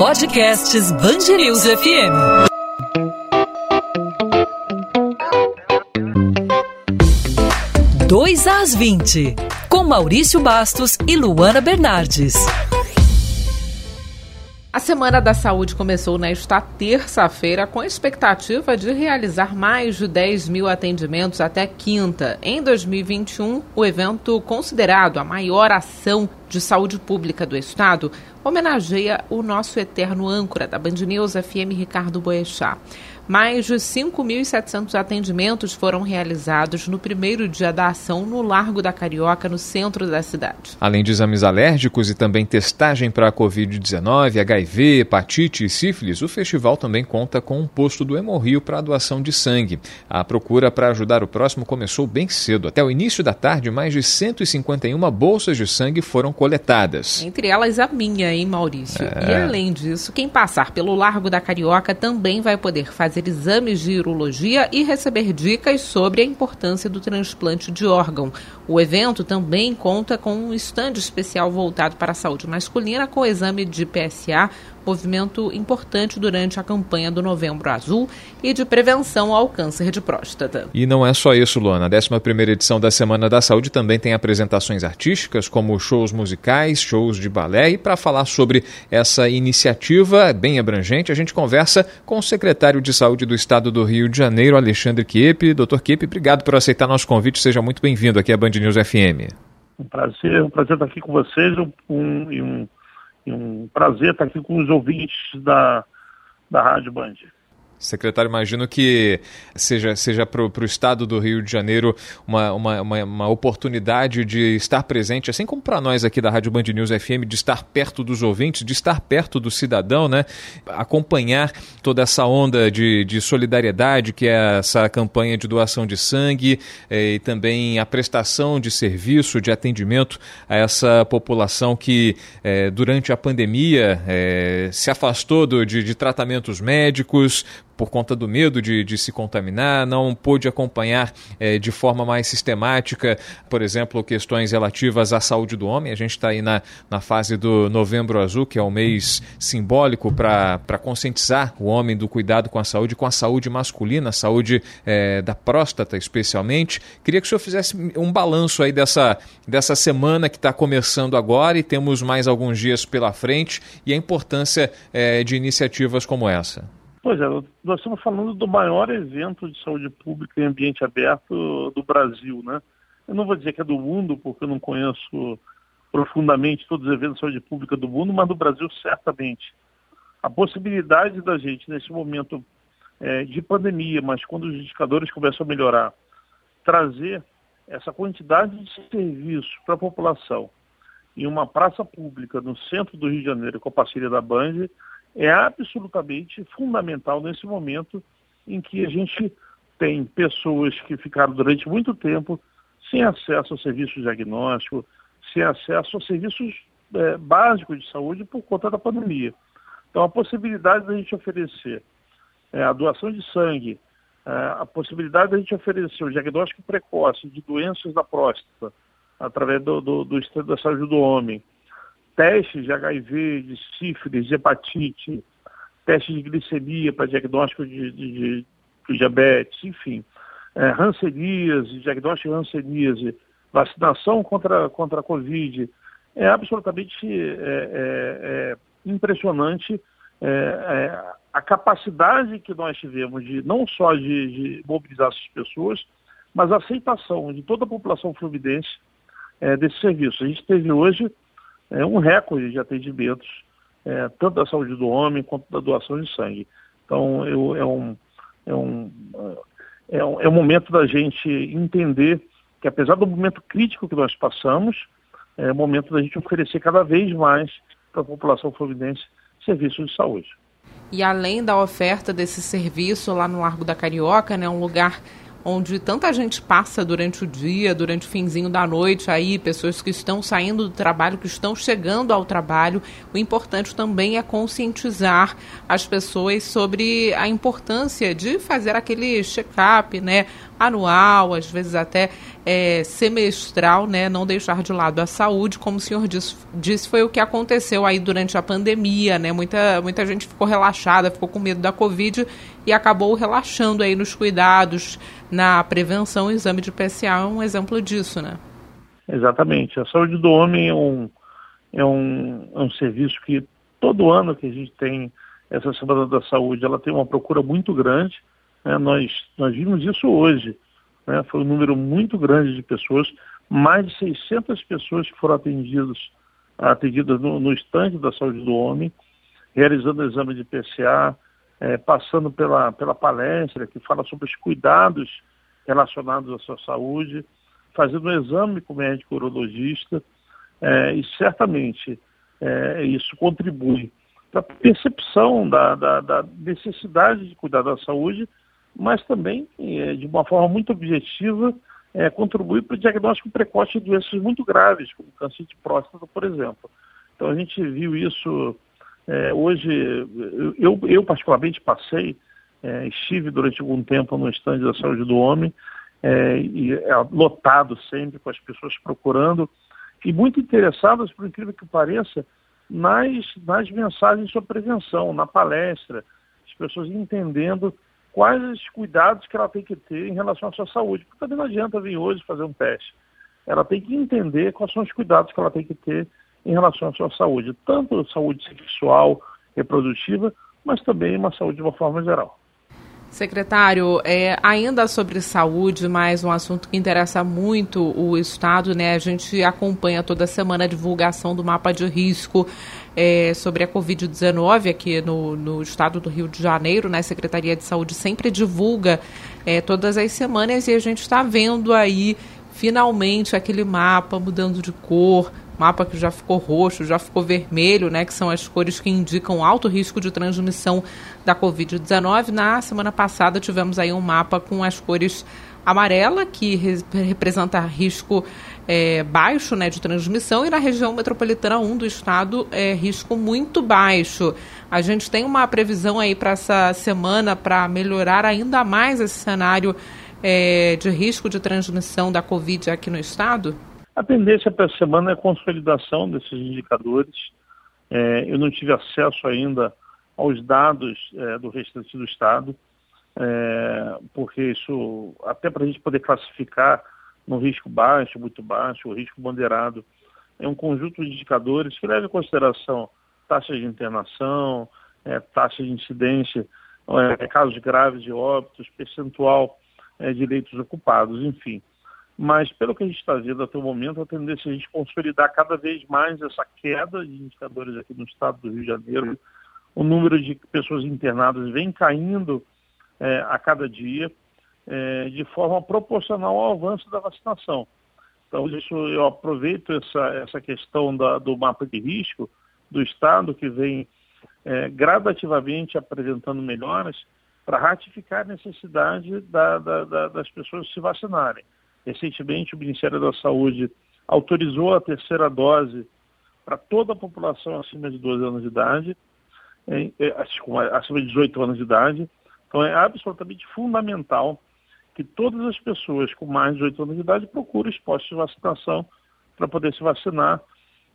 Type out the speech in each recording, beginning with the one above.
Podcasts Bangerils FM. Dois às 20, com Maurício Bastos e Luana Bernardes. A Semana da Saúde começou nesta terça-feira com a expectativa de realizar mais de 10 mil atendimentos até quinta. Em 2021, o evento, considerado a maior ação de saúde pública do Estado, homenageia o nosso eterno âncora da Band News FM, Ricardo Boechat. Mais de 5.700 atendimentos foram realizados no primeiro dia da ação no Largo da Carioca, no centro da cidade. Além de exames alérgicos e também testagem para a Covid-19, HIV, hepatite e sífilis, o festival também conta com um posto do Hemorrio para a doação de sangue. A procura para ajudar o próximo começou bem cedo. Até o início da tarde, mais de 151 bolsas de sangue foram coletadas. Entre elas a minha, hein, Maurício? É... E além disso, quem passar pelo Largo da Carioca também vai poder fazer fazer exames de urologia e receber dicas sobre a importância do transplante de órgão. O evento também conta com um estande especial voltado para a saúde masculina com exame de PSA, movimento importante durante a campanha do Novembro Azul e de prevenção ao câncer de próstata. E não é só isso, Luana. A 11ª edição da Semana da Saúde também tem apresentações artísticas, como shows musicais, shows de balé. E para falar sobre essa iniciativa bem abrangente, a gente conversa com o secretário de Saúde do Estado do Rio de Janeiro, Alexandre Kiepe. Doutor Kiepe, obrigado por aceitar nosso convite. Seja muito bem-vindo aqui à Band News FM. Um prazer, um prazer estar aqui com vocês um, e um um prazer estar aqui com os ouvintes da, da Rádio Band. Secretário, imagino que seja, seja para o estado do Rio de Janeiro uma, uma, uma, uma oportunidade de estar presente, assim como para nós aqui da Rádio Band News FM, de estar perto dos ouvintes, de estar perto do cidadão, né? acompanhar toda essa onda de, de solidariedade que é essa campanha de doação de sangue eh, e também a prestação de serviço, de atendimento a essa população que eh, durante a pandemia eh, se afastou do, de, de tratamentos médicos, por conta do medo de, de se contaminar, não pôde acompanhar é, de forma mais sistemática, por exemplo, questões relativas à saúde do homem. A gente está aí na, na fase do Novembro Azul, que é um mês simbólico para conscientizar o homem do cuidado com a saúde, com a saúde masculina, a saúde é, da próstata especialmente. Queria que o senhor fizesse um balanço aí dessa, dessa semana que está começando agora e temos mais alguns dias pela frente e a importância é, de iniciativas como essa. Pois é, nós estamos falando do maior evento de saúde pública em ambiente aberto do Brasil, né? Eu não vou dizer que é do mundo, porque eu não conheço profundamente todos os eventos de saúde pública do mundo, mas do Brasil certamente. A possibilidade da gente, nesse momento é, de pandemia, mas quando os indicadores começam a melhorar, trazer essa quantidade de serviços para a população em uma praça pública no centro do Rio de Janeiro, com a parceria da Band, é absolutamente fundamental nesse momento em que a gente tem pessoas que ficaram durante muito tempo sem acesso a serviços de diagnóstico, sem acesso a serviços é, básicos de saúde por conta da pandemia. Então, a possibilidade da gente oferecer é, a doação de sangue, é, a possibilidade da gente oferecer o diagnóstico precoce de doenças da próstata através do, do, do Estado da Saúde do Homem, testes de HIV, de sífilis, de hepatite, testes de glicemia para diagnóstico de, de, de diabetes, enfim, é, ranceníase, diagnóstico de ranceníase, vacinação contra, contra a Covid, é absolutamente é, é, é impressionante é, é, a capacidade que nós tivemos de não só de, de, mobilizar essas pessoas, mas a aceitação de toda a população fluminense desse serviço. A gente teve hoje é um recorde de atendimentos, é, tanto da saúde do homem quanto da doação de sangue. Então, eu, é, um, é, um, é, um, é um momento da gente entender que, apesar do momento crítico que nós passamos, é o momento da gente oferecer cada vez mais para a população fluminense serviços de saúde. E além da oferta desse serviço lá no Largo da Carioca, né, um lugar onde tanta gente passa durante o dia, durante o finzinho da noite aí, pessoas que estão saindo do trabalho, que estão chegando ao trabalho. O importante também é conscientizar as pessoas sobre a importância de fazer aquele check-up, né? Anual, às vezes até é, semestral, né? Não deixar de lado a saúde, como o senhor disse, disse, foi o que aconteceu aí durante a pandemia, né? Muita, muita gente ficou relaxada, ficou com medo da Covid e acabou relaxando aí nos cuidados, na prevenção. O exame de PSA é um exemplo disso, né? Exatamente. A saúde do homem é um, é um, é um serviço que todo ano que a gente tem essa Semana da Saúde, ela tem uma procura muito grande. Né? Nós, nós vimos isso hoje. Né? Foi um número muito grande de pessoas, mais de 600 pessoas que foram atendidas, atendidas no, no estande da saúde do homem, realizando o exame de PCA, é, passando pela, pela palestra que fala sobre os cuidados relacionados à sua saúde, fazendo um exame com o médico urologista, é, e certamente é, isso contribui para a percepção da, da, da, necessidade de cuidar da saúde, mas também, é, de uma forma muito objetiva, é, contribui para o diagnóstico precoce de doenças muito graves, como câncer de próstata, por exemplo. Então a gente viu isso é, hoje, eu, eu, particularmente passei, é, estive durante algum tempo no estande da saúde do homem, é, e é lotado sempre com as pessoas procurando e muito interessadas, por incrível que pareça, nas, nas mensagens sobre prevenção, na palestra, as pessoas entendendo quais os cuidados que ela tem que ter em relação à sua saúde. Porque também não adianta vir hoje fazer um teste. Ela tem que entender quais são os cuidados que ela tem que ter em relação à sua saúde, tanto saúde sexual, reprodutiva, mas também uma saúde de uma forma geral. Secretário, é, ainda sobre saúde, mais um assunto que interessa muito o Estado, né? A gente acompanha toda semana a divulgação do mapa de risco é, sobre a Covid-19 aqui no, no estado do Rio de Janeiro, né? A Secretaria de Saúde sempre divulga é, todas as semanas e a gente está vendo aí finalmente aquele mapa mudando de cor, mapa que já ficou roxo, já ficou vermelho, né, que são as cores que indicam alto risco de transmissão da Covid-19. Na semana passada tivemos aí um mapa com as cores amarela, que re representa risco é, baixo né, de transmissão, e na região metropolitana 1 do estado, é, risco muito baixo. A gente tem uma previsão aí para essa semana para melhorar ainda mais esse cenário é, de risco de transmissão da Covid aqui no estado? A tendência para essa semana é a consolidação desses indicadores. É, eu não tive acesso ainda aos dados é, do restante do Estado, é, porque isso, até para a gente poder classificar no risco baixo, muito baixo, o risco bandeirado, é um conjunto de indicadores que leva em consideração taxas de internação, é, taxa de incidência, é, casos graves de óbitos, percentual é, de leitos ocupados, enfim. Mas pelo que a gente está vendo até o momento, a tendência é a gente consolidar cada vez mais essa queda de indicadores aqui no estado do Rio de Janeiro. O número de pessoas internadas vem caindo é, a cada dia, é, de forma proporcional ao avanço da vacinação. Então, isso eu aproveito essa, essa questão da, do mapa de risco do Estado, que vem é, gradativamente apresentando melhoras, para ratificar a necessidade da, da, das pessoas se vacinarem. Recentemente, o Ministério da Saúde autorizou a terceira dose para toda a população acima de 12 anos de idade, acima de 18 anos de idade. Então, é absolutamente fundamental que todas as pessoas com mais de 18 anos de idade procurem os postos de vacinação para poder se vacinar,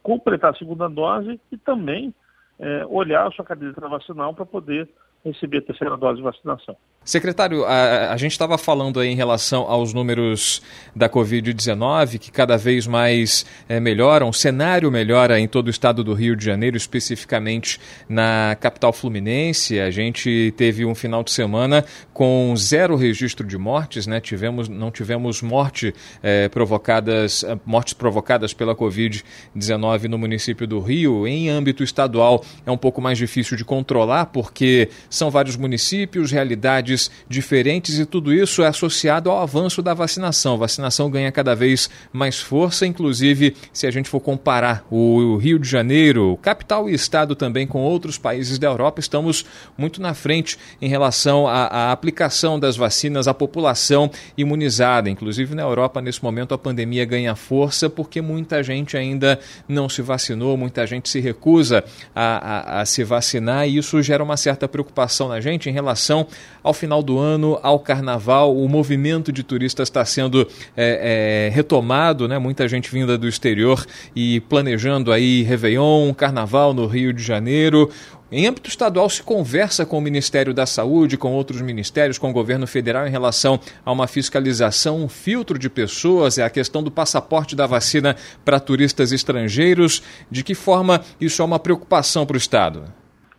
completar a segunda dose e também é, olhar a sua caderneta vacinal para poder receber a terceira dose de vacinação. Secretário, a, a gente estava falando aí em relação aos números da Covid-19, que cada vez mais é, melhoram, o cenário melhora em todo o estado do Rio de Janeiro, especificamente na capital fluminense. A gente teve um final de semana com zero registro de mortes, né? Tivemos, não tivemos morte, é, provocadas, mortes provocadas pela Covid-19 no município do Rio. Em âmbito estadual é um pouco mais difícil de controlar, porque são vários municípios, realidades diferentes e tudo isso é associado ao avanço da vacinação. A vacinação ganha cada vez mais força, inclusive se a gente for comparar o Rio de Janeiro, capital e estado também com outros países da Europa, estamos muito na frente em relação à, à aplicação das vacinas à população imunizada. Inclusive na Europa, nesse momento, a pandemia ganha força porque muita gente ainda não se vacinou, muita gente se recusa a, a, a se vacinar e isso gera uma certa preocupação na gente em relação ao final do ano, ao carnaval, o movimento de turistas está sendo é, é, retomado, né? Muita gente vinda do exterior e planejando aí Réveillon, carnaval no Rio de Janeiro. Em âmbito estadual, se conversa com o Ministério da Saúde, com outros ministérios, com o governo federal em relação a uma fiscalização, um filtro de pessoas, é a questão do passaporte da vacina para turistas estrangeiros. De que forma isso é uma preocupação para o Estado?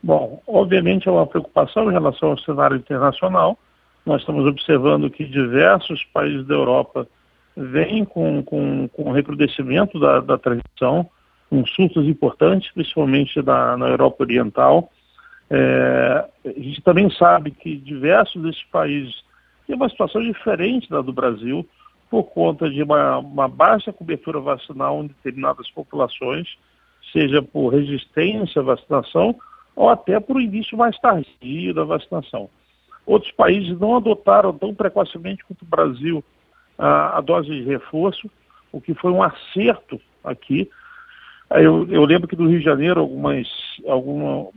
Bom, obviamente é uma preocupação em relação ao cenário internacional. Nós estamos observando que diversos países da Europa vêm com, com, com recrudescimento da, da transmissão com surtos importantes, principalmente na, na Europa Oriental. É, a gente também sabe que diversos desses países têm uma situação diferente da do Brasil, por conta de uma, uma baixa cobertura vacinal em determinadas populações, seja por resistência à vacinação ou até por início mais tardio da vacinação. Outros países não adotaram tão precocemente quanto o Brasil a, a dose de reforço, o que foi um acerto aqui, eu, eu, lembro que no Rio de Janeiro, algumas, alguma,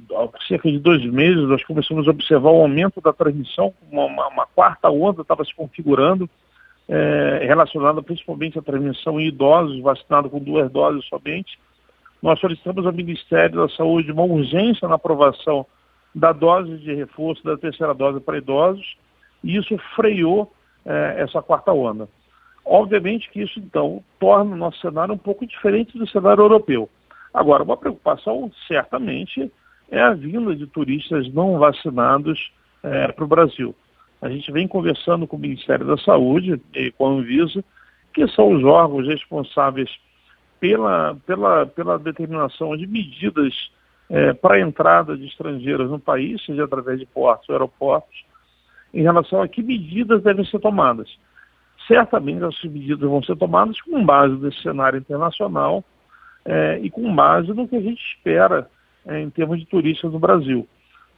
cerca de dois meses, nós começamos a observar o aumento da transmissão, uma, uma, uma quarta onda estava se configurando, é, relacionada principalmente à transmissão em idosos, vacinados com duas doses somente. Nós solicitamos ao Ministério da Saúde uma urgência na aprovação da dose de reforço da terceira dose para idosos, e isso freou é, essa quarta onda. Obviamente que isso, então, torna o nosso cenário um pouco diferente do cenário europeu. Agora, uma preocupação, certamente, é a vinda de turistas não vacinados é, para o Brasil. A gente vem conversando com o Ministério da Saúde e com a Anvisa, que são os órgãos responsáveis pela, pela, pela determinação de medidas é, para a entrada de estrangeiros no país, seja através de portos ou aeroportos, em relação a que medidas devem ser tomadas certamente essas medidas vão ser tomadas com base nesse cenário internacional é, e com base no que a gente espera é, em termos de turistas no Brasil.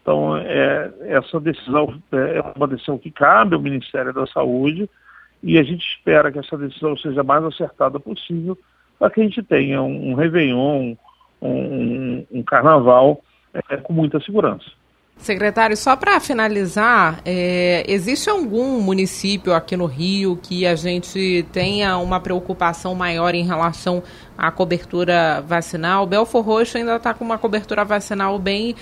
Então, é, essa decisão é, é uma decisão que cabe ao Ministério da Saúde e a gente espera que essa decisão seja mais acertada possível para que a gente tenha um, Réveillon, um, um, um carnaval é, com muita segurança. Secretário, só para finalizar, é, existe algum município aqui no Rio que a gente tenha uma preocupação maior em relação à cobertura vacinal? Belfor Roxo ainda está com uma cobertura vacinal bem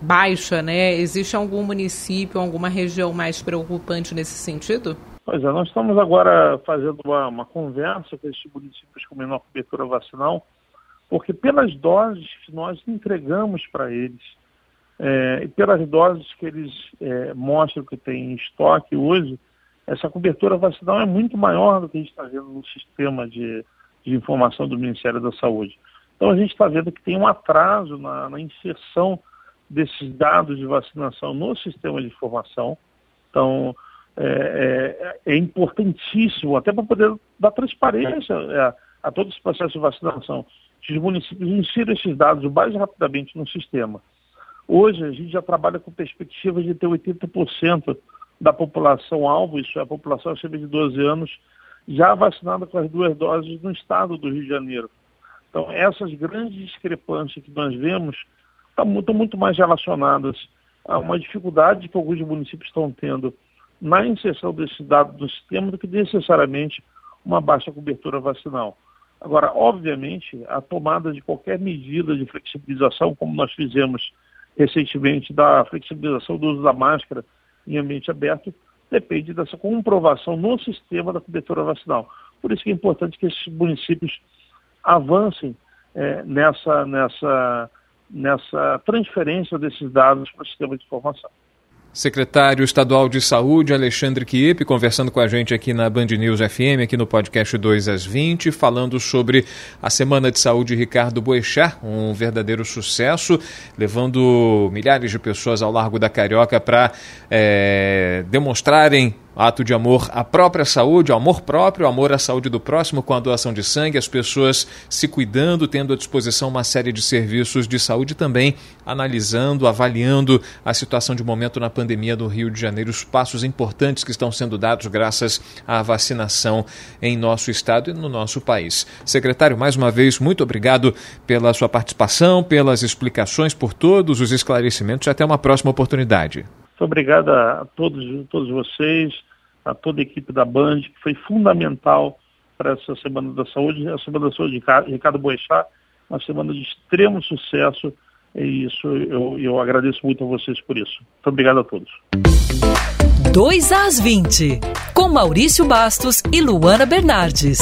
baixa, né? Existe algum município, alguma região mais preocupante nesse sentido? Pois é, nós estamos agora fazendo uma, uma conversa com esses municípios com menor cobertura vacinal, porque pelas doses que nós entregamos para eles, é, e pelas doses que eles é, mostram que tem em estoque hoje, essa cobertura vacinal é muito maior do que a gente está vendo no sistema de, de informação do Ministério da Saúde. Então a gente está vendo que tem um atraso na, na, inserção desses dados de vacinação no sistema de informação. Então é, é, é importantíssimo, até para poder dar transparência a, a todo esse processo de vacinação, os municípios insiram esses dados o mais rapidamente no sistema. Hoje a gente já trabalha com perspectivas de ter 80% da população alvo, isso é a população acima de 12 anos, já vacinada com as duas doses no estado do Rio de Janeiro. Então essas grandes discrepâncias que nós vemos estão muito, muito mais relacionadas a uma dificuldade que alguns municípios estão tendo na inserção desse dado no sistema do que necessariamente uma baixa cobertura vacinal. Agora, obviamente, a tomada de qualquer medida de flexibilização, como nós fizemos recentemente da flexibilização do uso da máscara em ambiente aberto, depende dessa comprovação no sistema da cobertura vacinal. Por isso que é importante que esses municípios avancem é, nessa, nessa, nessa transferência desses dados para o sistema de informação. Secretário Estadual de Saúde, Alexandre Kiep, conversando com a gente aqui na Band News FM, aqui no podcast 2 às 20, falando sobre a Semana de Saúde Ricardo Boechat, um verdadeiro sucesso, levando milhares de pessoas ao Largo da Carioca para é, demonstrarem ato de amor à própria saúde, ao amor próprio, amor à saúde do próximo com a doação de sangue, as pessoas se cuidando, tendo à disposição uma série de serviços de saúde também, analisando, avaliando a situação de momento na pandemia do Rio de Janeiro, os passos importantes que estão sendo dados graças à vacinação em nosso estado e no nosso país. Secretário, mais uma vez, muito obrigado pela sua participação, pelas explicações, por todos os esclarecimentos e até uma próxima oportunidade. Muito obrigado a todos, todos vocês, a toda a equipe da Band, que foi fundamental para essa Semana da Saúde. A Semana da Saúde de Ricardo Boechat, uma semana de extremo sucesso, e isso eu, eu agradeço muito a vocês por isso. Muito obrigado a todos. 2 às 20, com Maurício Bastos e Luana Bernardes.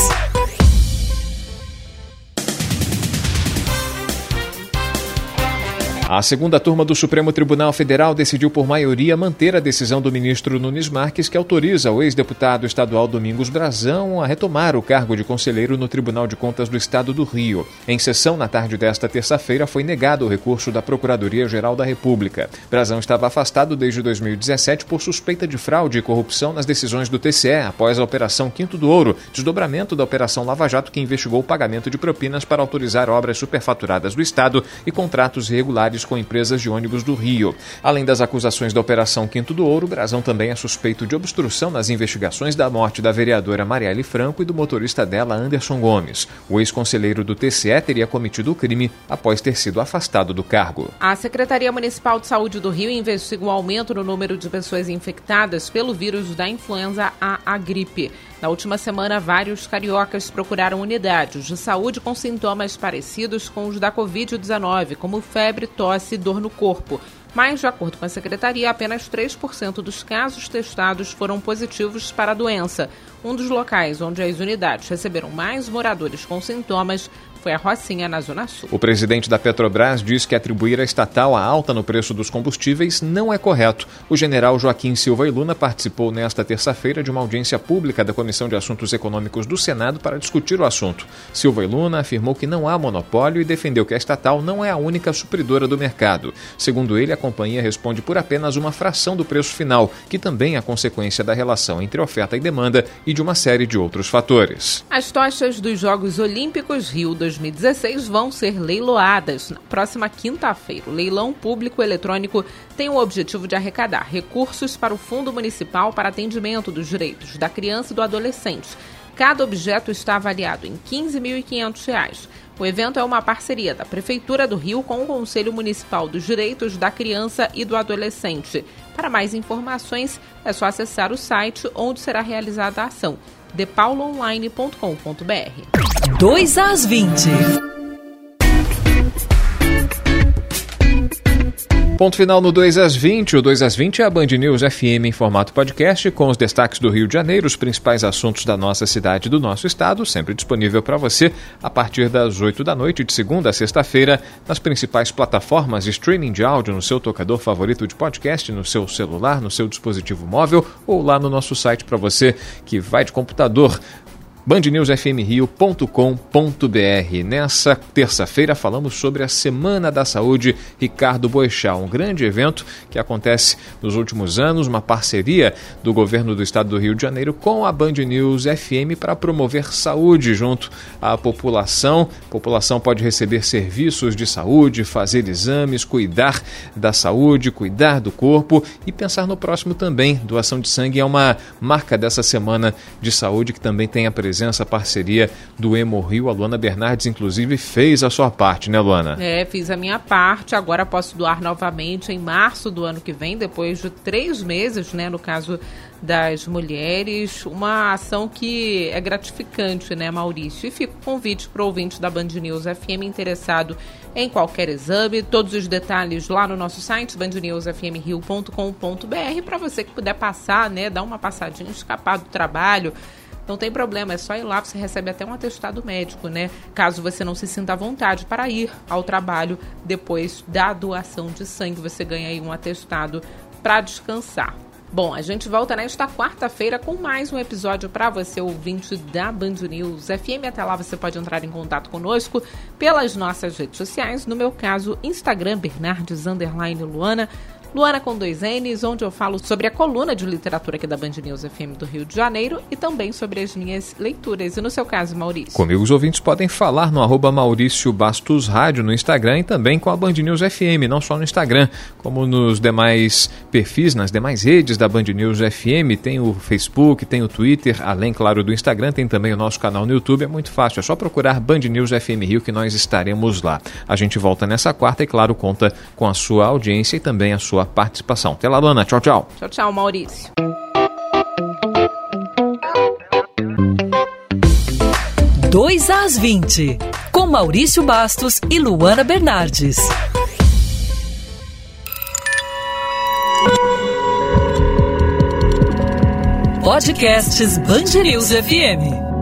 A segunda turma do Supremo Tribunal Federal decidiu por maioria manter a decisão do ministro Nunes Marques que autoriza o ex-deputado estadual Domingos Brazão a retomar o cargo de conselheiro no Tribunal de Contas do Estado do Rio. Em sessão na tarde desta terça-feira foi negado o recurso da Procuradoria-Geral da República. Brazão estava afastado desde 2017 por suspeita de fraude e corrupção nas decisões do TCE após a Operação Quinto do Ouro, desdobramento da Operação Lava Jato que investigou o pagamento de propinas para autorizar obras superfaturadas do Estado e contratos irregulares com empresas de ônibus do Rio. Além das acusações da Operação Quinto do Ouro, Brazão também é suspeito de obstrução nas investigações da morte da vereadora Marielle Franco e do motorista dela, Anderson Gomes. O ex-conselheiro do TCE teria cometido o crime após ter sido afastado do cargo. A Secretaria Municipal de Saúde do Rio investiga o aumento no número de pessoas infectadas pelo vírus da influenza A, a gripe. Na última semana, vários cariocas procuraram unidades de saúde com sintomas parecidos com os da Covid-19, como febre, tosse e dor no corpo. Mas, de acordo com a secretaria, apenas 3% dos casos testados foram positivos para a doença. Um dos locais onde as unidades receberam mais moradores com sintomas foi a Rocinha, na Zona Sul. O presidente da Petrobras diz que atribuir à estatal a alta no preço dos combustíveis não é correto. O general Joaquim Silva e Luna participou nesta terça-feira de uma audiência pública da Comissão de Assuntos Econômicos do Senado para discutir o assunto. Silva e Luna afirmou que não há monopólio e defendeu que a estatal não é a única supridora do mercado. Segundo ele, a companhia responde por apenas uma fração do preço final, que também é consequência da relação entre oferta e demanda e de uma série de outros fatores. As tochas dos Jogos Olímpicos Rio 2016 vão ser leiloadas na próxima quinta-feira. O leilão público eletrônico tem o objetivo de arrecadar recursos para o Fundo Municipal para Atendimento dos Direitos da Criança e do Adolescente. Cada objeto está avaliado em R$ 15.500. O evento é uma parceria da Prefeitura do Rio com o Conselho Municipal dos Direitos da Criança e do Adolescente. Para mais informações, é só acessar o site onde será realizada a ação depauloonline.com.br. 2 às 20. Ponto final no 2 às 20. O 2 às 20 é a Band News FM em formato podcast, com os destaques do Rio de Janeiro, os principais assuntos da nossa cidade e do nosso estado, sempre disponível para você a partir das 8 da noite, de segunda a sexta-feira, nas principais plataformas de streaming de áudio, no seu tocador favorito de podcast, no seu celular, no seu dispositivo móvel ou lá no nosso site para você que vai de computador bandnewsfmrio.com.br. Nessa terça-feira falamos sobre a Semana da Saúde Ricardo Boechat, um grande evento que acontece nos últimos anos, uma parceria do governo do estado do Rio de Janeiro com a Band News FM para promover saúde junto à população. A população pode receber serviços de saúde, fazer exames, cuidar da saúde, cuidar do corpo e pensar no próximo também. Doação de sangue é uma marca dessa Semana de Saúde que também tem a presença presença, parceria do Emo Rio. A Luana Bernardes, inclusive, fez a sua parte, né, Luana? É, fiz a minha parte. Agora posso doar novamente em março do ano que vem, depois de três meses, né, no caso das mulheres. Uma ação que é gratificante, né, Maurício? E fica o convite para o ouvinte da Band News FM interessado em qualquer exame. Todos os detalhes lá no nosso site, bandnewsfmrio.com.br, para você que puder passar, né, dar uma passadinha, escapar do trabalho não tem problema, é só ir lá, você recebe até um atestado médico, né? Caso você não se sinta à vontade para ir ao trabalho depois da doação de sangue, você ganha aí um atestado para descansar. Bom, a gente volta nesta quarta-feira com mais um episódio para você, ouvinte da Band News FM. Até lá você pode entrar em contato conosco pelas nossas redes sociais. No meu caso, Instagram, Bernardes Luana. Luana com dois N's, onde eu falo sobre a coluna de literatura aqui da Band News FM do Rio de Janeiro e também sobre as minhas leituras. E no seu caso, Maurício? Comigo os ouvintes podem falar no arroba Maurício Bastos Rádio no Instagram e também com a Band News FM, não só no Instagram, como nos demais perfis, nas demais redes da Band News FM. Tem o Facebook, tem o Twitter, além, claro, do Instagram, tem também o nosso canal no YouTube. É muito fácil, é só procurar Band News FM Rio que nós estaremos lá. A gente volta nessa quarta e, claro, conta com a sua audiência e também a sua sua participação. Até lá, Luana. Tchau, tchau. Tchau, tchau, Maurício. Dois às 20, com Maurício Bastos e Luana Bernardes. Podcasts Band News FM.